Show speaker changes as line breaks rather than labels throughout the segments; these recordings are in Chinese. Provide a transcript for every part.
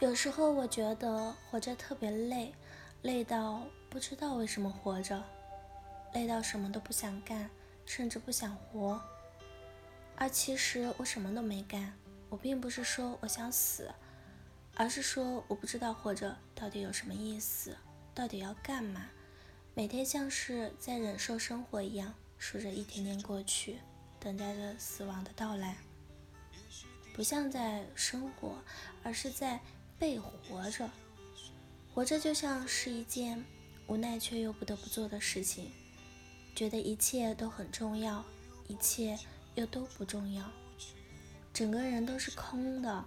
有时候我觉得活着特别累，累到不知道为什么活着，累到什么都不想干，甚至不想活。而其实我什么都没干。我并不是说我想死，而是说我不知道活着到底有什么意思，到底要干嘛。每天像是在忍受生活一样，数着一天天过去，等待着死亡的到来。不像在生活，而是在。被活着，活着就像是一件无奈却又不得不做的事情，觉得一切都很重要，一切又都不重要，整个人都是空的。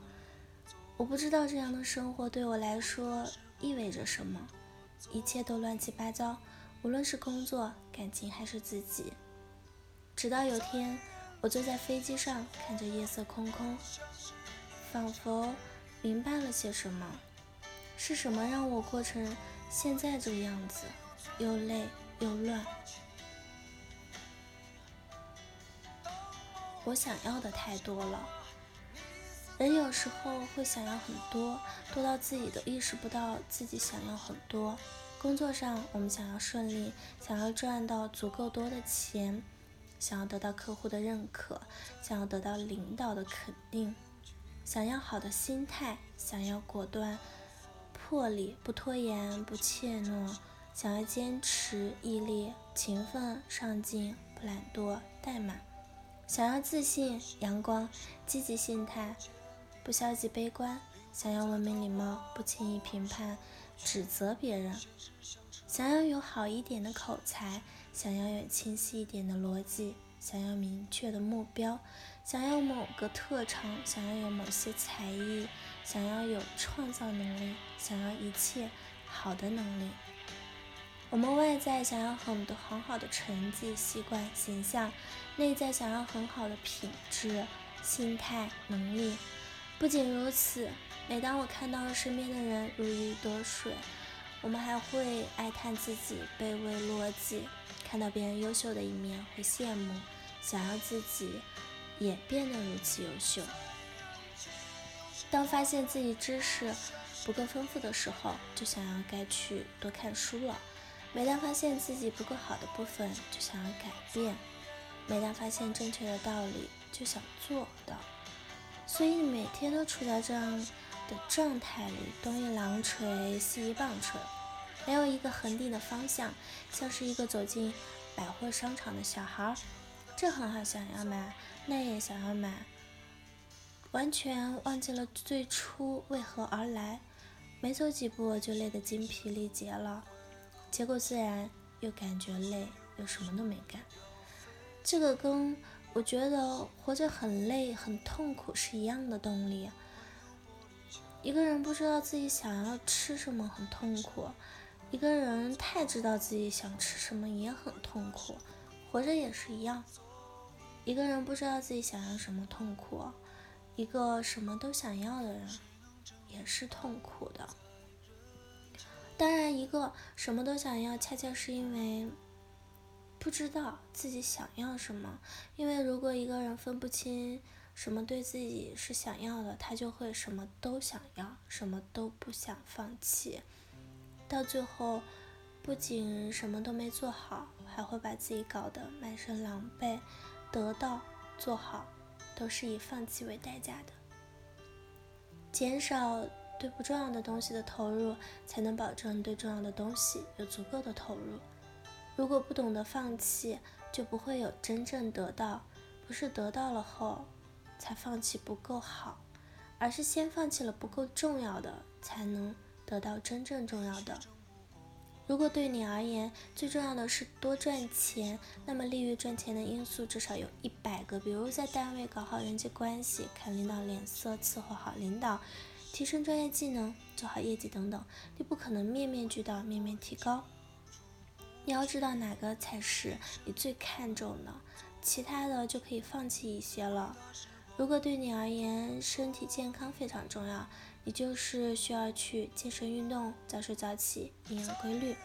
我不知道这样的生活对我来说意味着什么，一切都乱七八糟，无论是工作、感情还是自己。直到有天，我坐在飞机上，看着夜色空空，仿佛。明白了些什么？是什么让我过成现在这个样子？又累又乱。我想要的太多了。人有时候会想要很多，多到自己都意识不到自己想要很多。工作上，我们想要顺利，想要赚到足够多的钱，想要得到客户的认可，想要得到领导的肯定。想要好的心态，想要果断、魄力，不拖延、不怯懦；想要坚持、毅力、勤奋、上进、不懒惰、怠慢；想要自信、阳光、积极心态，不消极悲观；想要文明礼貌，不轻易评判、指责别人；想要有好一点的口才，想要有清晰一点的逻辑。想要明确的目标，想要某个特长，想要有某些才艺，想要有创造能力，想要一切好的能力。我们外在想要很多很好的成绩、习惯、形象，内在想要很好的品质、心态、能力。不仅如此，每当我看到身边的人如鱼得水，我们还会哀叹自己卑微落寂；看到别人优秀的一面，会羡慕。想要自己也变得如此优秀。当发现自己知识不够丰富的时候，就想要该去多看书了；每当发现自己不够好的部分，就想要改变；每当发现正确的道理，就想做到。所以你每天都处在这样的状态里，东一榔锤，西一棒槌，没有一个恒定的方向，像是一个走进百货商场的小孩。这很好，想要买，那也想要买，完全忘记了最初为何而来。没走几步就累得精疲力竭了，结果自然又感觉累，又什么都没干。这个跟我觉得活着很累、很痛苦是一样的动力。一个人不知道自己想要吃什么很痛苦，一个人太知道自己想吃什么也很痛苦。活着也是一样。一个人不知道自己想要什么痛苦，一个什么都想要的人也是痛苦的。当然，一个什么都想要，恰恰是因为不知道自己想要什么。因为如果一个人分不清什么对自己是想要的，他就会什么都想要，什么都不想放弃，到最后不仅什么都没做好，还会把自己搞得满身狼狈。得到做好，都是以放弃为代价的。减少对不重要的东西的投入，才能保证对重要的东西有足够的投入。如果不懂得放弃，就不会有真正得到。不是得到了后才放弃不够好，而是先放弃了不够重要的，才能得到真正重要的。如果对你而言最重要的是多赚钱，那么利于赚钱的因素至少有一百个。比如在单位搞好人际关系，看领导脸色，伺候好领导，提升专业技能，做好业绩等等。你不可能面面俱到，面面提高。你要知道哪个才是你最看重的，其他的就可以放弃一些了。如果对你而言身体健康非常重要，也就是需要去健身运动，早睡早起，营养规律。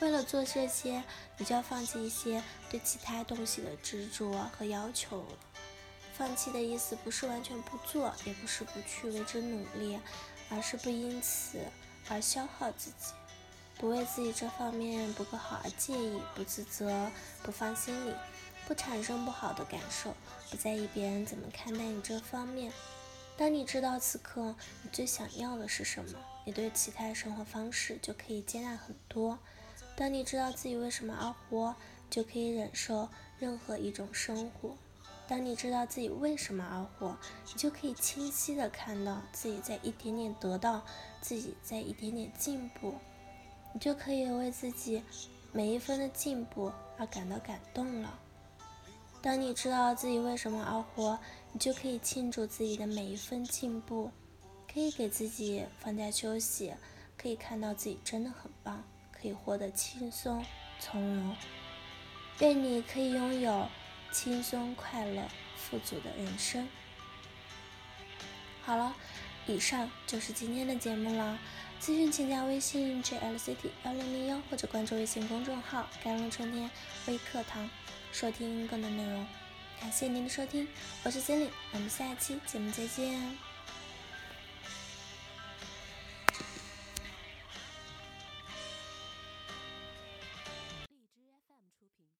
为了做这些，你就要放弃一些对其他东西的执着和要求。放弃的意思不是完全不做，也不是不去为之努力，而是不因此而消耗自己，不为自己这方面不够好而介意、不自责、不放心里、不产生不好的感受、不在意别人怎么看待你这方面。当你知道此刻你最想要的是什么，你对其他生活方式就可以接纳很多。当你知道自己为什么而活，就可以忍受任何一种生活。当你知道自己为什么而活，你就可以清晰的看到自己在一点点得到，自己在一点点进步，你就可以为自己每一分的进步而感到感动了。当你知道自己为什么而活，你就可以庆祝自己的每一分进步，可以给自己放假休息，可以看到自己真的很棒，可以活得轻松从容。愿你可以拥有。轻松、快乐、富足的人生。好了，以上就是今天的节目了。咨询请加微信 jlct 幺零零幺或者关注微信公众号“甘露春天微课堂”，收听更多内容。感谢您的收听，我是经理我们下期节目再见。